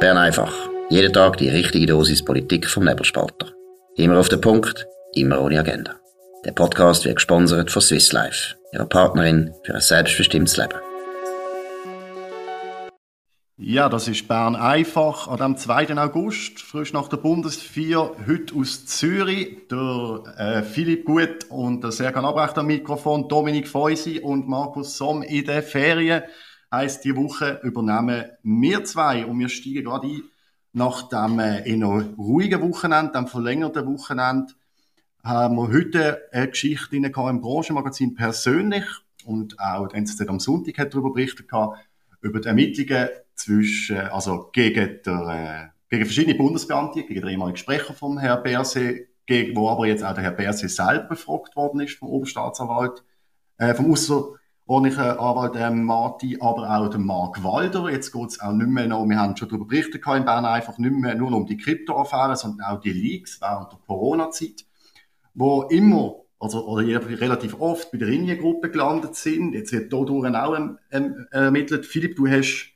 Bern einfach. Jeden Tag die richtige Dosis Politik vom Nebelspalter. Immer auf den Punkt, immer ohne Agenda. Der Podcast wird gesponsert von Swiss Life, ihrer Partnerin für ein selbstbestimmtes Leben. Ja, das ist Bern einfach an dem 2. August, frisch nach der Bundesvier, heute aus Zürich. Der äh, Philipp Gut und der Serkan Abrecht am Mikrofon, Dominik Feusi und Markus Somm in den Ferien. Heißt, die Woche übernehmen wir zwei und wir steigen gerade ein nach dem äh, eher ruhigen Wochenende, dem verlängerten Wochenende, haben wir heute eine Geschichte im Branchenmagazin persönlich und auch der NZZ am Sonntag hat darüber berichtet über die Ermittlungen zwischen, also gegen, der, äh, gegen verschiedene Bundesbeamte, gegen den ehemaligen Sprecher vom Herrn Berse, gegen, wo aber jetzt auch der Herr Berse selber befragt worden ist vom Oberstaatsanwalt, äh, vom außerordentlichen Anwalt ähm, Marti, aber auch der Mark Walder. Jetzt geht es auch nicht mehr noch, wir haben schon darüber berichtet in Bern, einfach nicht mehr nur um die Kryptoaffäre, sondern auch die Leaks während der Corona-Zeit, wo immer also, oder relativ oft bei der Ringe-Gruppe gelandet sind. Jetzt wird hier durch auch ermittelt. Philipp, du hast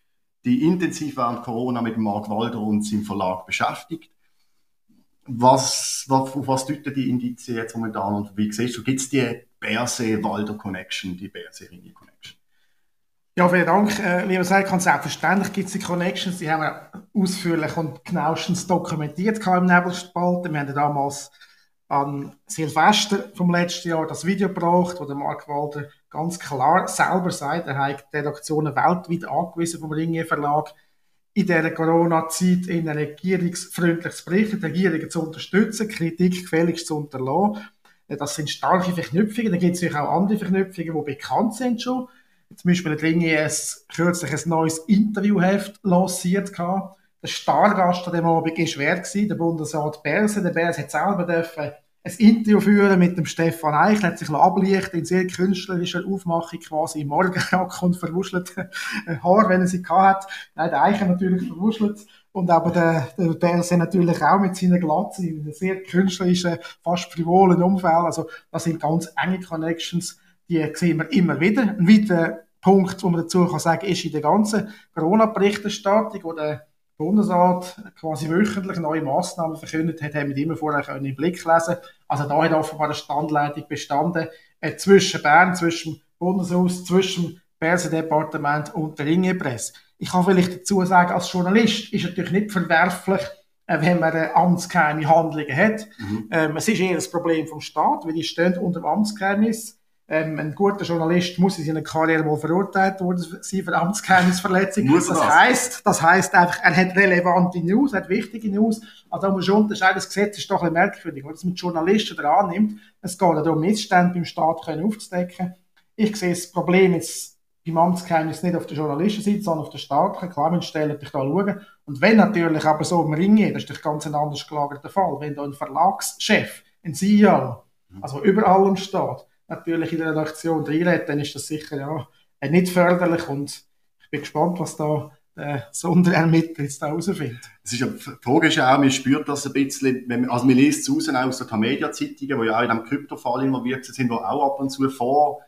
die intensiv während Corona mit Mark Walder und seinem Verlag beschäftigt. Was, was, auf was deuten die Indizien jetzt momentan und wie siehst du, gibt es die Berse-Walder-Connection, die Berse-Ringe-Connection? Ja, vielen Dank. Äh, sagt, kann selbstverständlich gibt es die Connections, die haben wir ausführlich und genauestens dokumentiert im Nebelspalten. Wir haben damals an Silvester vom letzten Jahr das Video gebracht, wo der Mark Walder ganz klar selber sagt, er hat die Redaktionen weltweit angewiesen vom Ringier Verlag, in dieser Corona-Zeit in ein regierungsfreundliches Bericht, die Regierung zu unterstützen, Kritik gefälligst zu unterlassen. Das sind starke Verknüpfungen. Da gibt es natürlich auch andere Verknüpfungen, die bekannt sind schon. Zum Beispiel hat Ringier kürzlich ein neues Interviewheft lanciert. Der Stargast an dem Abend war wer? Der Bundesrat Berse. Der Berse hat selber dürfen ein Interview führen mit dem Stefan Eichel, hat sich ablichten in sehr künstlerischer Aufmachung, quasi im Morgenrock und verwuschelten Haar, wenn er sie hat. Nein, der Eichel natürlich verwuschelt. Und aber der, der Berse natürlich auch mit seiner Glatze in einem sehr künstlerischen, fast frivolen Umfeld. Also, das sind ganz enge Connections, die sehen wir immer wieder. Ein weiterer Punkt, wo man dazu kann sagen, ist in der ganzen Corona-Berichterstattung, wo der Bundesrat quasi wöchentlich neue Massnahmen verkündet hat, haben wir immer vorher können im Blick lesen. Also da hat offenbar eine Standleitung bestanden äh, zwischen Bern, zwischen Bundeshaus, zwischen Börsendepartement und der Ringepresse. Ich kann vielleicht dazu sagen, als Journalist ist natürlich nicht verwerflich, äh, wenn man amtsgeheime Handlungen hat. Mhm. Ähm, es ist eher das Problem vom Staat, weil die stehen unter dem Amtsgeheimnis. Ähm, ein guter Journalist muss in seiner Karriere mal verurteilt worden sein für Amtsgeheimnisverletzung. das, das heißt, das heißt einfach, er hat relevante News, er hat wichtige News. Also da muss schon unterscheiden, das Gesetz ist doch ein bisschen merkwürdig, weil das mit Journalisten daran nimmt. Es geht darum, Missstände beim Staat können aufzudecken. Ich sehe das Problem jetzt beim Amtsgeheimnis nicht auf der Journalistenseite, sondern auf der staatlichen. Klar, man stellt dich da schauen. Und wenn natürlich aber so im Ring das ist ein ganz anders gelagerter Fall, wenn da ein Verlagschef, ein CEO, also über allem steht, natürlich in der Redaktion reinredet, dann ist das sicher ja, äh, nicht förderlich und ich bin gespannt, was da der äh, Sonderermittler jetzt da herausfindet. Es ist ja, die Frage ist ja auch, man spürt das ein bisschen, wenn, also man liest es raus aus den Media-Zeitungen, die ja auch in diesem Kryptofall involviert sind, die auch ab und zu vor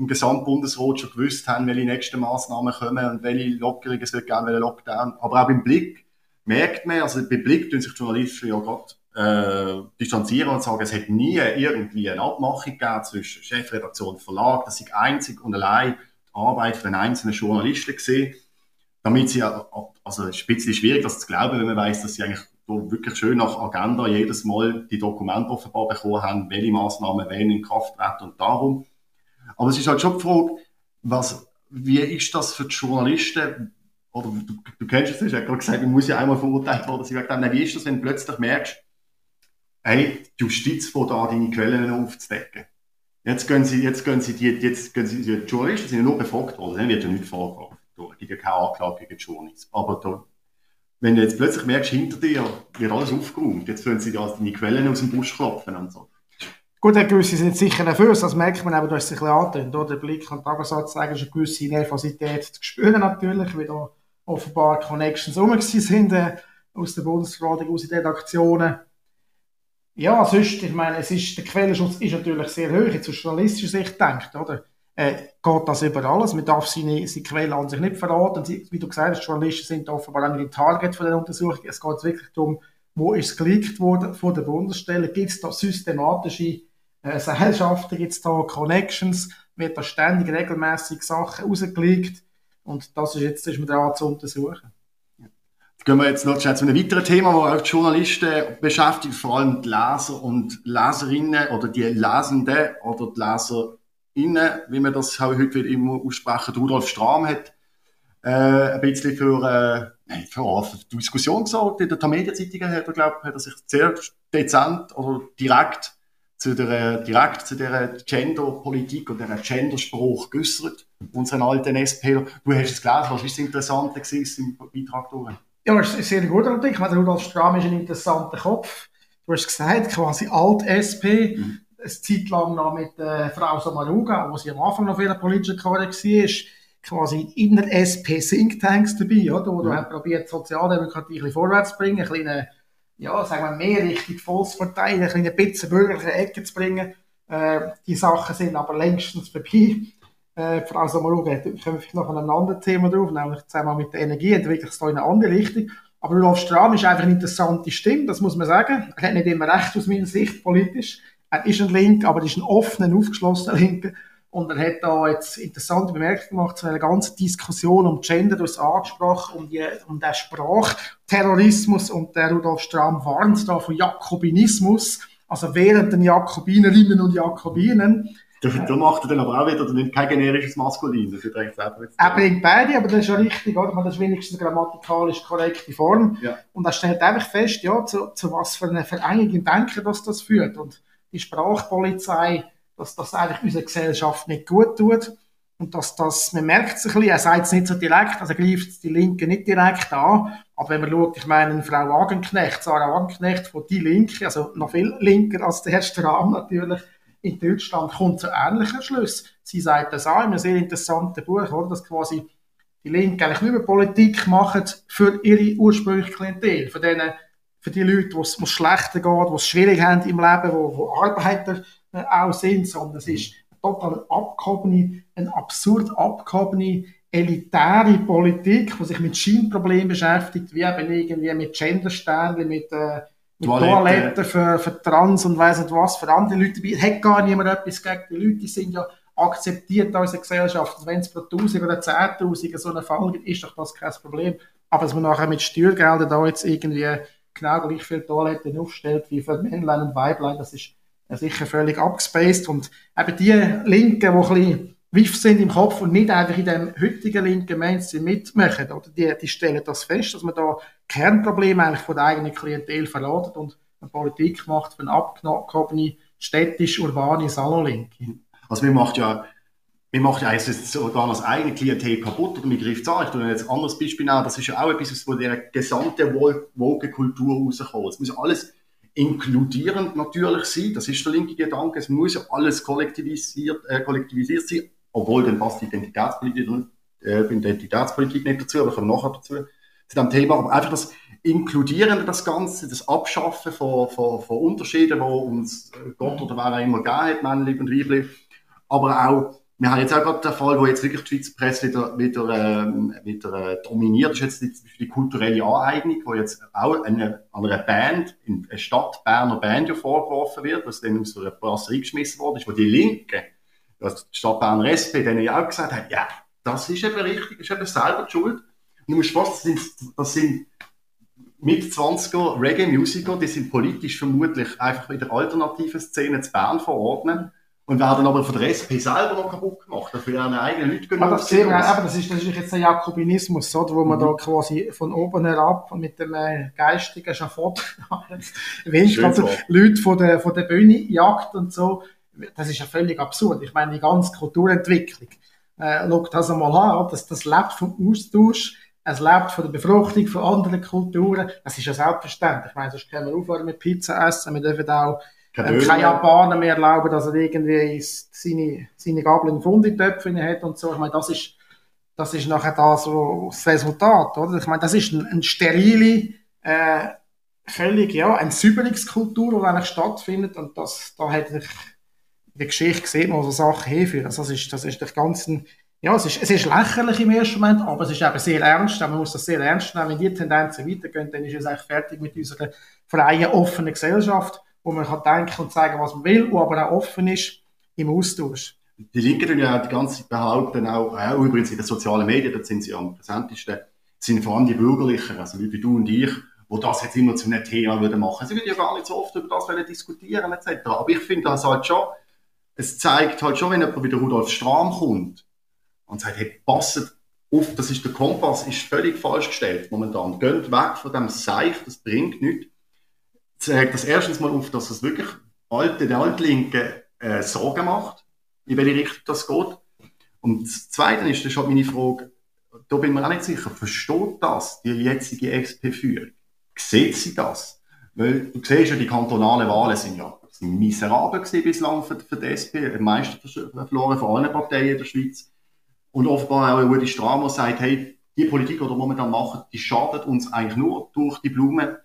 im Gesamtbundesrat schon gewusst haben, welche nächsten Maßnahmen kommen und welche Lockerungen es wird geben, welche Lockdown. Aber auch beim Blick merkt man, also beim Blick tun sich Journalisten ja gerade äh, distanzieren und sagen, es hätte nie irgendwie eine Abmachung gegeben zwischen Chefredaktion und Verlag, dass ich einzig und allein die Arbeit von einzelnen Journalisten gesehen, damit sie, also es ist ein bisschen schwierig, das zu glauben, wenn man weiß, dass sie eigentlich wirklich schön nach Agenda jedes Mal die Dokumente offenbar bekommen haben, welche Maßnahmen wen in Kraft treten und darum. Aber es ist halt schon die Frage, was, wie ist das für die Journalisten, oder du, du kennst es, du hast ja gerade gesagt, man muss ja einmal verurteilt worden sein, wie ist das, wenn du plötzlich merkst, hey, die Justiz von da deine Quellen aufzudecken. Jetzt gehen sie, jetzt gehen sie, die, jetzt gehen sie, die Journalisten sind ja nur befragt worden, dann wird ja nicht vorgeworfen. Ja keine Anklage gegen die Journalisten. Aber da, wenn du jetzt plötzlich merkst, hinter dir wird alles aufgeräumt, jetzt können sie ja deine Quellen aus dem Busch klopfen und so. Gut, Herr gewisse sind sicher nervös, das merkt man aber, du hast es ein bisschen angetönt, Der Blick und Tagesatz zeigen ist eine gewisse Nervosität zu spüren natürlich, weil da offenbar Connections rum sind, äh, aus der Bundesverwaltung, aus den Redaktionen. Ja, sonst, ich meine, es ist, der Quellenschutz ist natürlich sehr hoch, jetzt aus journalistischer Sicht denkt, oder? äh, geht das über alles. Man darf seine, seine Quellen an sich nicht verraten. Sie, wie du gesagt hast, Journalisten sind offenbar auch nicht Target von der Untersuchung. Es geht wirklich darum, wo ist es geleakt worden von der Bundesstelle? Gibt es da systematische äh, Seilschaften, gibt es da Connections? Wird da ständig regelmäßig Sachen rausgelegt? Und das ist jetzt ist man dran zu untersuchen. Gehen wir jetzt noch zu einem weiteren Thema, das auch die Journalisten beschäftigt, vor allem die Leser und Leserinnen oder die Lesenden oder die Leserinnen, wie man das auch heute wieder immer aussprechen. Rudolf Strahm hat äh, ein bisschen für, äh, für, für Diskussion gesorgt. In der Tamedia-Zeitung hat hat er sich sehr dezent oder direkt zu der, direkt zu der Gender-Politik und der Genderspruch geäußert, unseren alten SPler. Du hast es gelesen, was ist das Interessante im Beitrag durch? Ja, das ist ein sehr guter Artikel. Ich meine, Rudolf Strahm ist ein interessanter Kopf. Du hast gesagt, quasi Alt-SP. Mhm. Eine Zeit lang noch mit äh, Frau Samaruga, wo sie am Anfang noch für ihre politische Karriere war, quasi in der SP Thinktanks dabei, oder? wo mhm. du probiert, Sozialdemokratie ein bisschen vorwärts zu bringen, ein bisschen, ja, sagen wir, mehr Richtung Volkspartei, ein bisschen ein bisschen bürgerliche Ecke zu bringen. Äh, die Sachen sind aber längstens vorbei. Äh, Frau Samaruga, kommen wir vielleicht noch an ein anderes Thema drauf, nämlich zusammen mit der Energie, entwickelt es da in eine andere Richtung. Aber Rudolf Strahm ist einfach eine interessante Stimme, das muss man sagen. Er hat nicht immer recht aus meiner Sicht politisch. Er ist ein Link, aber er ist ein offener, aufgeschlossener Linker. Und er hat da jetzt interessante Bemerkungen gemacht zu einer ganzen Diskussion um Gender, du hast angesprochen, um, die, um den Sprachterrorismus und der Rudolf Strahm warnt da von Jakobinismus, also während den Jakobinerinnen und Jakobinen da, da macht er dann aber auch wieder kein generisches Maskulin. Er bringt beide, aber das ist ja richtig, oder? Das ist wenigstens eine grammatikalisch korrekte Form. Ja. Und er stellt einfach fest, ja, zu, zu was für einer Verengung im Denken das, das führt. Und die Sprachpolizei, dass das eigentlich unserer Gesellschaft nicht gut tut. Und dass das, man merkt es ein bisschen, er sagt es nicht so direkt, also greift die Linke nicht direkt an. Aber wenn man schaut, ich meine, Frau Wagenknecht, Sarah Wagenknecht von Die Linke, also noch viel linker als der Herr Strahm natürlich, in Deutschland kommt zu ähnlichen Schluss. Sie sagt das auch in einem sehr interessanten Buch, oder, dass quasi die Linke eigentlich nicht Politik machen für ihre ursprüngliche Klientel, für, denen, für die Leute, wo es schlechter geht, die es schwierig haben im Leben, wo, wo Arbeiter äh, auch sind, sondern es ist eine total abgehobene, eine absurd abgehobene, elitäre Politik, die sich mit Scheinproblemen beschäftigt, wie eben irgendwie mit Gendersternchen, mit äh, mit Toilette. Toiletten für, für Trans und weiss nicht was, für andere Leute. Hat gar niemand etwas gegen die Leute, die sind ja akzeptiert in unserer Gesellschaft. Wenn es pro 1000 oder 10.000 so eine Fall gibt, ist doch das kein Problem. Aber dass man nachher mit Steuergeldern da jetzt irgendwie genau gleich viele Toiletten aufstellt wie für Männlein und Weiblein, das ist sicher völlig abgespaced. Und eben die Linken, die ein bisschen Wiff sind im Kopf und nicht einfach in dem heutigen linken Mainstream mitmachen. Oder die, die stellen das fest, dass man da Kernprobleme eigentlich von der eigenen Klientel verladet und eine Politik macht für eine abgehobene, städtisch-urbane Salonlinke. Also wir macht ja wir machen ja sogar das eigene Klientel kaputt oder wir greifen es an. Ich tue jetzt ein anderes Beispiel nehmen. Das ist ja auch etwas, was der gesamten Woke-Kultur rauskommt. Es muss alles inkludierend natürlich sein. Das ist der linke Gedanke. Es muss ja alles kollektivisiert, äh, kollektivisiert sein obwohl dann passt die Identitätspolitik, äh, Identitätspolitik nicht dazu, aber kommen nachher dazu, zu dem Thema, aber einfach das Inkludieren, das Ganze, das Abschaffen von, von, von Unterschieden, die uns Gott oder wer auch immer gegeben hat, männlich und weiblich, aber auch wir haben jetzt auch gerade den Fall, wo jetzt wirklich die Schweizer Presse wieder, wieder, ähm, wieder äh, dominiert, das ist jetzt die, die kulturelle Aneignung, wo jetzt auch eine, einer Band, eine Stadt Berner Band ja vorgeworfen wird, was dann aus einer Brasserie geschmissen worden ist, wo die Linken dass die Stadt Bern SP denen ja auch gesagt hat, ja, das ist eben richtig, das ist eben selber die Schuld. Und du musst fast, das sind, das sind mit 20er Reggae-Musiker, die sind politisch vermutlich einfach in der alternativen Szene zu Bern verordnet und werden aber von der SP selber noch kaputt gemacht, dafür ihre eigenen Leute genug. das, sehen wir, das ist natürlich jetzt der Jakobinismus, oder, wo man mhm. da quasi von oben herab mit dem äh, geistigen Schafott willst, also Leute von der, von der Bühne jagt und so das ist ja völlig absurd. Ich meine, die ganze Kulturentwicklung, äh, schau das einmal an, das, das lebt vom Austausch, es lebt von der Befruchtung von anderen Kulturen, das ist ja selbstverständlich. Ich meine, sonst können wir aufhören mit Pizza essen, wir dürfen auch äh, kein Japaner mehr erlauben, dass er irgendwie seine, seine Gabel in Funditöpfe hat und so. Ich meine, das ist, das ist nachher das, das Resultat, oder? Ich meine, das ist eine ein sterile, äh, völlig, ja, eine Säuberungskultur, die eigentlich stattfindet und das, da hätte ich der Geschichte man, wo so Sachen hinführen. Also das ist, das ist der ganzen, ja, es ist, es ist lächerlich im ersten Moment, aber es ist eben sehr ernst. Man muss das sehr ernst nehmen. Wenn die Tendenzen weitergehen, dann ist es eigentlich fertig mit unserer freien, offenen Gesellschaft, wo man kann denken und sagen, was man will, wo aber auch offen ist im Austausch. Die Linken tun ja die ganze Zeit behaupten, auch, auch übrigens in den sozialen Medien, da sind sie am präsentesten, sind vor allem die Bürgerlichen, also Leute wie du und ich, wo das jetzt immer zu einem Thema würden machen. Sie würden ja gar nicht so oft über das diskutieren etc. Aber ich finde das halt schon, es zeigt halt schon, wenn jemand wie der Rudolf Strahm kommt und sagt, hey, passet auf, das ist der Kompass, ist völlig falsch gestellt momentan. Geht weg von dem Seich, das bringt nichts. Zeigt das erstens mal auf, dass es wirklich alte, der Altlinken äh, Sorgen macht, in welche Richtung das geht. Und das Zweite ist, das ist halt meine Frage, da bin ich mir auch nicht sicher, versteht das die jetzige SP-Führung? Sieht sie das? Weil du siehst ja, die kantonalen Wahlen sind ja sind miserabel gewesen bislang für, für die SP, am meisten verloren von allen Parteien in der Schweiz. Und offenbar auch Rudi Strahmer sagt, hey, die Politik, die wir momentan machen, die schadet uns eigentlich nur durch die Blumen.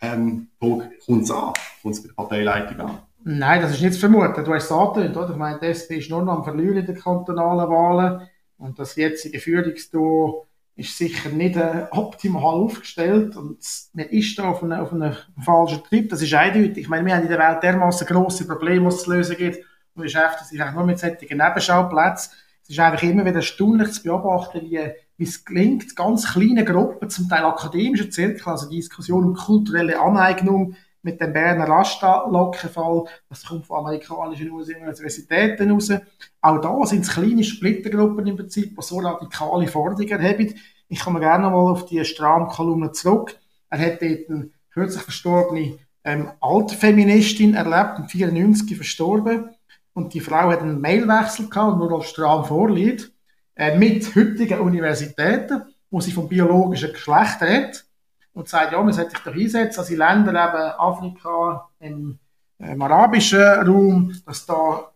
Ähm, kommt es an? Kommt es bei der Parteileitung an? Nein, das ist nicht zu vermuten. Du hast es angetönt, oder? Ich meine, die SP ist nur noch am Verlieren in den kantonalen Wahlen. Und das jetzige Führungsduo ist sicher nicht äh, optimal aufgestellt und man ist da auf einem, auf einem falschen Trip. Das ist eindeutig. Ich meine, wir haben in der Welt dermaßen grosse Probleme, die es zu lösen gibt und beschäftigen sich eigentlich nur mit solchen Nebenschauplätzen. Es ist einfach immer wieder erstaunlich zu beobachten, wie, wie es gelingt, ganz kleine Gruppen, zum Teil akademische Zirkel, also Diskussion um kulturelle Aneignung, mit dem Berner Rasta-Lockenfall, das kommt von amerikanischen Universitäten raus. Auch da sind es kleine Splittergruppen im Prinzip, die so radikale Forderungen haben. Ich komme gerne mal auf die Strahm-Kolumne zurück. Er hat dort eine kürzlich verstorbene ähm, Altfeministin erlebt, im 94 verstorben. Und die Frau hat einen Mailwechsel gehabt, nur als Strahm vorliegt, mit heutigen Universitäten, wo sie vom biologischen Geschlecht redet und sagt, ja, man sollte sich doch einsetzen, dass in Ländern eben Afrika, im, im arabischen Raum, dass da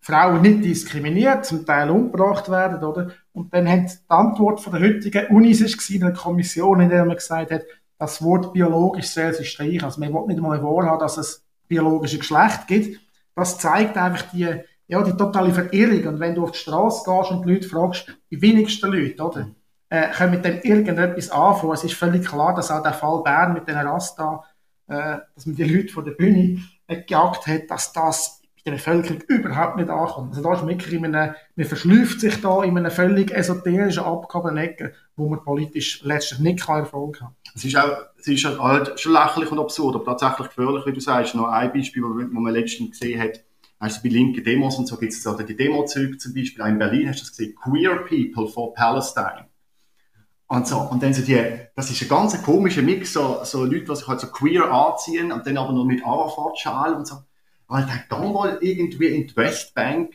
Frauen nicht diskriminiert, zum Teil umgebracht werden, oder? Und dann hat die Antwort von der heutigen Unis ist in einer Kommission, in der man gesagt hat, das Wort biologisch soll sich streichen. Also man will nicht mal wahrhaben, dass es biologische Geschlecht gibt. Das zeigt einfach die, ja, die totale Verirrung. Und wenn du auf die Straße gehst und die Leute fragst, die wenigsten Leute, oder? äh, können mit dem irgendetwas anfangen. Es ist völlig klar, dass auch der Fall Bern mit den Rasta, äh, dass man die Leute von der Bühne äh, gejagt hat, dass das bei der Bevölkerung überhaupt nicht ankommt. Also da ist wirklich in einem, man verschlüpft sich da in einer völlig esoterischen Abgabenecke, wo man politisch letztlich nicht keinen Erfolg hat. Es ist auch, es ist halt schon lächerlich und absurd, aber tatsächlich gefährlich, wie du sagst. Noch ein Beispiel, wo man letztens gesehen hat, also bei linken Demos und so gibt es die Demo-Züge zum Beispiel, auch in Berlin hast du das gesehen, Queer People for Palestine. Und, so, und dann so die, das ist ein ganz komischer Mix, so, so Leute, die sich halt so queer anziehen und dann aber noch mit Arafat-Schal und so. Und dann geh mal irgendwie in die Westbank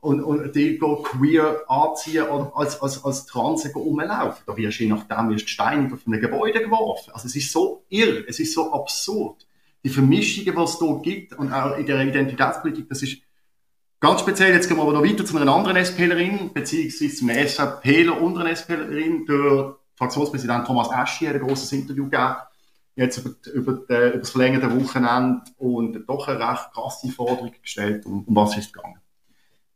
und, und die go queer anziehen oder als, als, als Transe rumlaufen. Da wirst du je nachdem wirst steinig auf ein Gebäude geworfen. Also es ist so irre, es ist so absurd. Die Vermischungen, die es dort gibt und auch in der Identitätspolitik, das ist Ganz speziell, jetzt gehen wir aber noch weiter zu einer anderen SPlerin, beziehungsweise zu einem SVPler und einer SPlerin. Der Fraktionspräsident Thomas Aschi hat ein grosses Interview gegeben, jetzt über, über, die, über das verlängerte Wochenende und doch eine recht krasse Forderung gestellt. Um, um was ist es gegangen?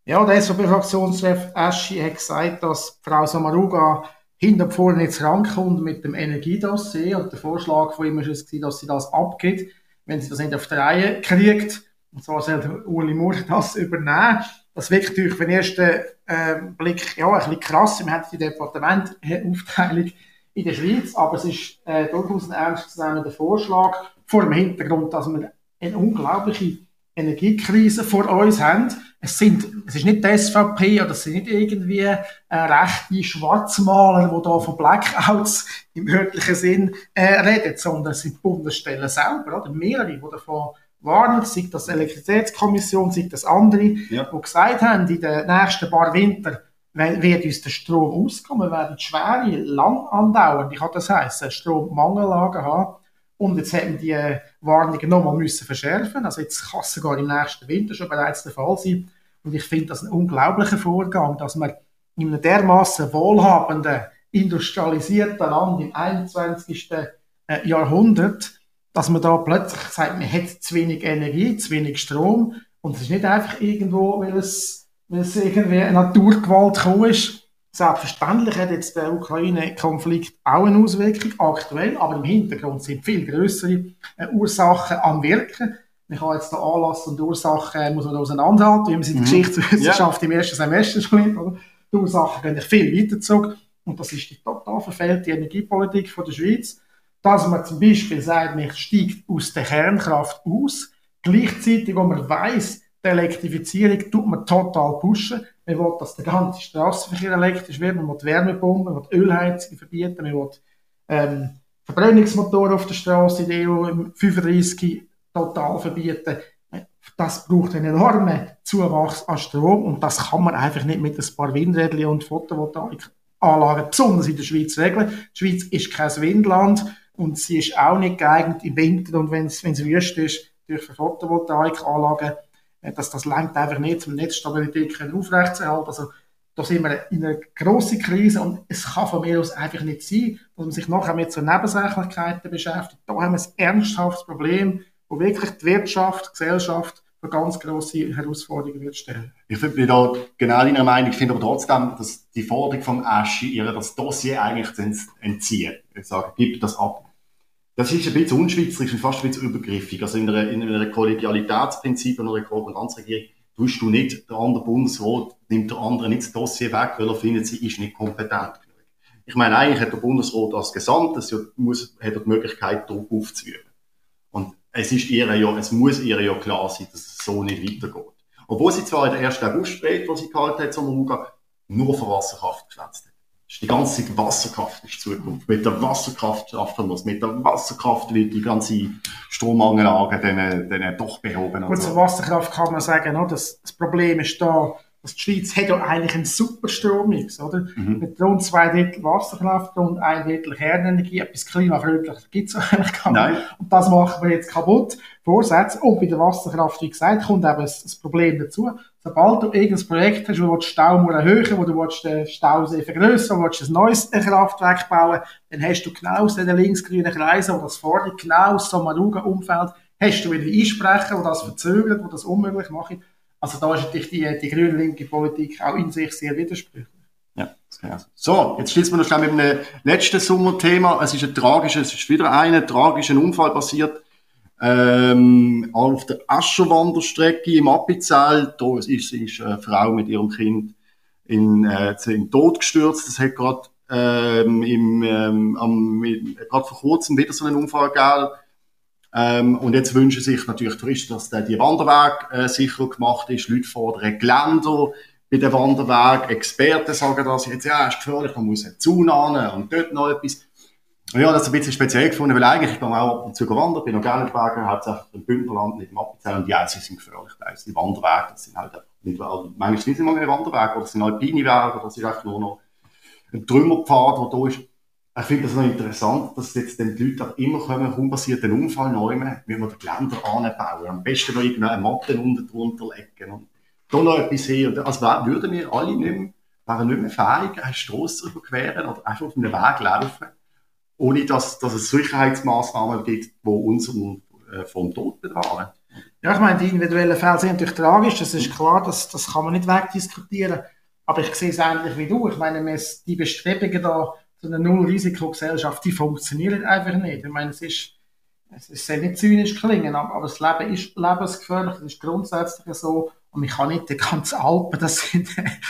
Ja, der SVP-Fraktionschef Aschi hat gesagt, dass Frau Samaruga hinter vorne jetzt rankommt mit dem Energiedossier und der Vorschlag von ihm ist es, dass sie das abgibt, wenn sie das nicht auf die Reihe kriegt. Und zwar soll Uli Moore das übernehmen. Das wirkt natürlich für den ersten äh, Blick ja, ein bisschen krass. Wir haben die Departementaufteilung in der Schweiz, aber es ist äh, durchaus ein ernstzunehmender Vorschlag vor dem Hintergrund, dass wir eine unglaubliche Energiekrise vor uns haben. Es, sind, es ist nicht die SVP oder es sind nicht irgendwie äh, rechte Schwarzmaler, die da von Blackouts im wörtlichen Sinn äh, reden, sondern es sind die Bundesstellen selber, oder? mehrere, die davon warnen, sei das Elektrizitätskommission, sei das andere, ja. die gesagt haben, in den nächsten paar Winter wird uns der Strom auskommen, werden schwere, lang andauernde, kann das heißen, Strommangellagen haben. Und jetzt hätten die Warnungen nochmal müssen verschärfen. Also jetzt kann es sogar im nächsten Winter schon bereits der Fall sein. Und ich finde das ein unglaublicher Vorgang, dass man in einem dermaßen wohlhabenden, industrialisierten Land im 21. Jahrhundert dass man da plötzlich sagt, man hat zu wenig Energie, zu wenig Strom Und es ist nicht einfach irgendwo, weil es, weil es irgendwie eine Naturgewalt gekommen ist. Selbstverständlich hat jetzt der Ukraine-Konflikt auch eine Auswirkung, aktuell, aber im Hintergrund sind viel größere äh, Ursachen am Wirken. Man kann jetzt da Anlass und Ursachen äh, muss man auseinanderhalten, wie man sie in der mhm. Geschichtswissenschaft ja. im ersten Semester schon lernt. Oder? Die Ursachen gehen viel weiter zurück. Und das ist die total verfehlte Energiepolitik von der Schweiz. Dass man zum Beispiel sagt, man steigt aus der Kernkraft aus, gleichzeitig, wo man weiß, die Elektrifizierung tut man total pushen. Man will, dass der ganze Straßenverkehr elektrisch wird, man will Wärmepumpen, man will Ölheizungen verbieten, man will ähm, Verbrennungsmotoren auf der Straße in der EU 35 total verbieten. Das braucht einen enormen Zuwachs an Strom und das kann man einfach nicht mit ein paar Windrädern und Photovoltaikanlagen, besonders in der Schweiz, regeln. Die Schweiz ist kein Windland und sie ist auch nicht geeignet im Winter und wenn es wüst ist, durch Photovoltaikanlagen, dass das langt einfach nicht, um Netzstabilität aufrechtzuerhalten. Also da sind wir in einer grossen Krise und es kann von mir aus einfach nicht sein, dass man sich nachher mit so Nebensächlichkeiten beschäftigt. Da haben wir ein ernsthaftes Problem, wo wirklich die Wirtschaft, die Gesellschaft für ganz grosse Herausforderungen wird stellen. Ich bin da genau deiner Meinung. Ich finde aber trotzdem, dass die Forderung vom Aschi, ihr das Dossier eigentlich entziehen. Ich sage, gib das ab. Das ist ein bisschen unschweizerisch und fast ein bisschen übergriffig. Also in einer, in einer Kollegialitätsprinzip oder einer Kooperationsregierung tust du nicht, der andere Bundesrat nimmt der andere nicht das Dossier weg, weil er findet, sie ist nicht kompetent genug. Ich meine, eigentlich hat der Bundesrat als Gesamtes muss, hat er die Möglichkeit, Druck aufzuüben. Und es ist ihr ja, es muss ihr ja klar sein, dass es so nicht weitergeht. Obwohl sie zwar in der ersten August-Rede, die sie gehalten hat, Ruga, nur von Wasserkraft geschwätzt hat. Die ganze Wasserkraft ist Zukunft. Mit der Wasserkraft schaffen wir es. Mit der Wasserkraft wird die ganze Stromanlage dann, dann doch behoben. Gut, zur Wasserkraft kann man sagen, no, das, das Problem ist da, also die Schweiz hat ja eigentlich einen super Strommix, oder? Mhm. Mit rund zwei Drittel Wasserkraft, rund ein Drittel Kernenergie, etwas klimafreundliches gibt es eigentlich gar nicht. Und das machen wir jetzt kaputt, Vorsätze. Und bei der Wasserkraft, wie gesagt, kommt eben das, Problem dazu. Sobald du irgendein Projekt hast, wo du Staumauer erhöhen wo du den Stausee vergrößern wo du ein neues Kraftwerk bauen dann hast du genau aus den linksgrünen Kreisen, wo das fordert, genau so einem Umfeld, hast du wieder Einsprecher, die das verzögert, die das unmöglich machen. Also da ist natürlich die, die grün-linke Politik auch in sich sehr widersprüchlich. Ja, So, jetzt schließen wir noch schnell mit einem letzten Sommerthema. Es ist ein tragisches, es ist wieder ein tragischer Unfall passiert. Ähm, auf der Ascherwanderstrecke im Appenzell, da ist, ist eine Frau mit ihrem Kind in, äh, in Tod gestürzt. Das hat gerade ähm, im, ähm, am, gerade vor kurzem wieder so einen Unfall gegeben. Ähm, und jetzt wünschen sich natürlich Touristen, dass der, die Wanderweg äh, sicher gemacht ist. Leute fordern Geländer bei den Wanderweg. Experten sagen das jetzt, ja, ist gefährlich, man muss zunahmen und dort noch etwas. Ja, das ist ein bisschen speziell gefunden, weil eigentlich ich gehe auch ab und zu wandern, bin noch gerne Bergen, hauptsächlich im Bündnerland, nicht im Appenzell, und ja, sie sind gefährlich. Also die Wanderwege, das sind halt nicht, also manchmal sind sie mal Wanderwege, oder es sind alpine Wege, oder es ist einfach nur noch ein Trümmerpfad, der da ist. Ich finde das noch interessant, dass jetzt die Leute auch immer kommen, kaum passiert ein Unfall neu, wie wir die Geländer anbauen. Am besten noch irgendeine Matte unten drunter legen und da noch etwas hin. Also würden wir alle nicht mehr, wären nicht mehr fähig, eine Strasse überqueren oder einfach auf einem Weg laufen, ohne dass, dass es Sicherheitsmaßnahmen gibt, die uns äh, vom Tod bewahren. Ja, ich meine, die individuellen Fälle sind natürlich tragisch, das ist klar, das, das kann man nicht wegdiskutieren. Aber ich sehe es ähnlich wie du. Ich meine, die Bestrebungen da so eine Null-Risiko-Gesellschaft, die funktioniert einfach nicht. Ich meine, es ist, es soll nicht zynisch klingen, aber, aber das Leben ist lebensgefährlich, das ist grundsätzlich so. Und man kann nicht die ganzen Alpen, das sind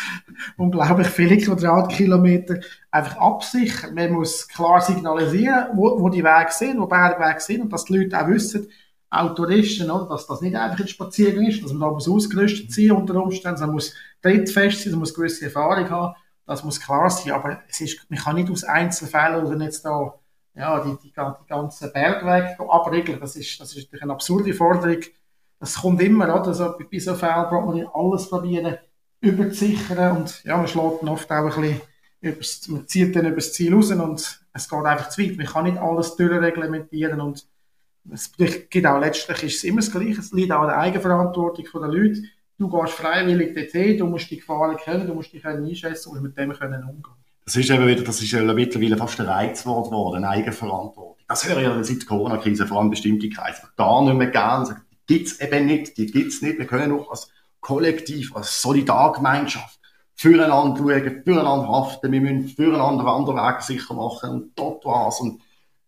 unglaublich viele Quadratkilometer, einfach absichern. Man muss klar signalisieren, wo, wo die Wege sind, wo Bergwege sind und dass die Leute auch wissen, auch Touristen, oder, dass das nicht einfach ein Spaziergang ist, dass man da muss ausgerüstet sein unter Umständen, man muss trittfest sein, man muss gewisse Erfahrung haben das muss klar sein, aber es ist, man kann nicht aus Einzelfällen oder jetzt da, ja, die, die, die ganzen Bergwege abregeln. Das ist, das ist natürlich eine absurde Forderung. Das kommt immer, oder? Also, bei so Fällen braucht man alles probieren, überzusichern und, ja, man schlägt oft auch ein bisschen man zieht dann übers Ziel raus und es geht einfach zu weit. Man kann nicht alles durchreglementieren und es gibt auch letztlich ist es immer das Gleiche. Es liegt auch an der Eigenverantwortung der Leute du gehst freiwillig dorthin, du musst die Gefahren kennen, du musst dich einschätzen und mit dem können umgehen. Das ist eben wieder, das ist mittlerweile fast ein Reizwort geworden, Eigenverantwortung. Das höre ich ja seit der Corona-Krise, vor allem bestimmte Kreise, gar nicht mehr gern, sagen, die gibt's eben nicht. Die gibt's nicht. Wir können auch als Kollektiv, als Solidargemeinschaft füreinander schauen, füreinander haften, wir müssen füreinander Wanderwege sicher machen und dort was und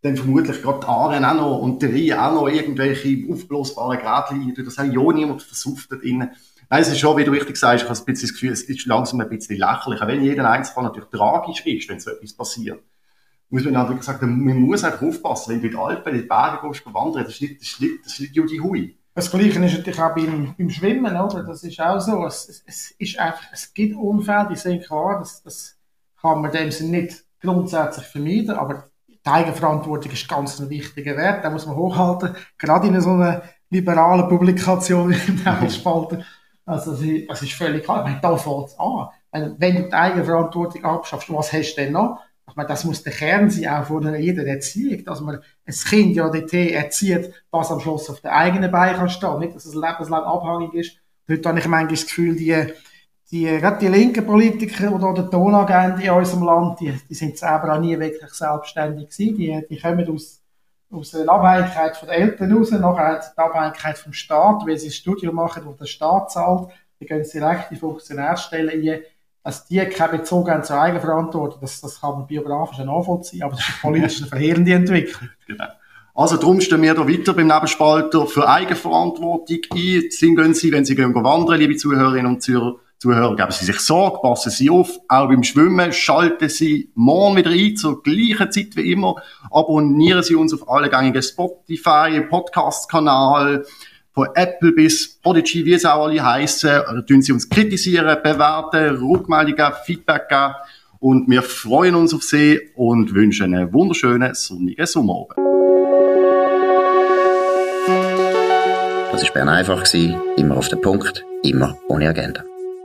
dann vermutlich gerade die Aaren auch noch und die Reihe auch noch irgendwelche aufblasbaren Geräte Das hat ja niemand versucht dort drinnen. Nein, es ist schon, wie du richtig sagst, ich habe ein bisschen das Gefühl, es ist langsam ein bisschen lächerlich. Auch wenn jeder Einzelfall natürlich tragisch ist, wenn so etwas passiert. Muss man natürlich sagen, man muss einfach aufpassen, wenn du in die Alpen, in die Berge gehst, wandern, das ist nicht, das ist nicht, das ist nicht Judy Hui. Das Gleiche ist natürlich auch beim, beim Schwimmen, oder? Das ist auch so. Es, es, ist einfach, es gibt Unfälle, die sind klar, das, das kann man dem Sinne nicht grundsätzlich vermeiden, aber die Eigenverantwortung ist ganz ein wichtiger Wert, den muss man hochhalten, gerade in so einer liberalen Publikation wie im Nebelspalter. Also, das ist völlig klar. Ich meine, da fängt es an. Wenn du die Eigenverantwortung abschaffst, was hast du denn noch? Ich meine, das muss der Kern sein, auch von jeder Erziehung, dass man ein Kind ja dort erzieht, was am Schluss auf den eigenen Beinen kann stehen, nicht, dass es lebenslang abhängig ist. Heute habe ich manchmal das Gefühl, die, die, gerade die linken Politiker oder die Tonagenten in unserem Land, die, die sind selber auch nie wirklich selbstständig gewesen. Die, die kommen aus, aus einer Abhängigkeit von den Eltern raus, nachher die Abhängigkeit vom Staat, weil sie ein Studium machen, wo der Staat zahlt. Dann gehen sie direkt in Funktionärstellen ein dass die keinen Bezug haben zur Eigenverantwortung, das, das kann man biografisch nachvollziehen, aber das ist politisch eine verheerende Entwicklung. Genau. Also darum stehen wir da weiter beim Nebenspalter für Eigenverantwortung ein. Sind gehen Sie, wenn Sie gehen wandern, liebe Zuhörerinnen und Zuhörer, geben Sie sich Sorge, passen Sie auf. Auch beim Schwimmen schalten Sie morgen wieder ein, zur gleichen Zeit wie immer. Abonnieren Sie uns auf alle gängigen Spotify, Podcast-Kanal, von Apple bis Prodigy, wie es auch alle heißen, tun sie uns kritisieren, bewerten, Rückmeldungen, Feedback geben. Und wir freuen uns auf Sie und wünschen einen wunderschönen sonnigen Sommerabend. Das war Bern einfach, immer auf den Punkt, immer ohne Agenda.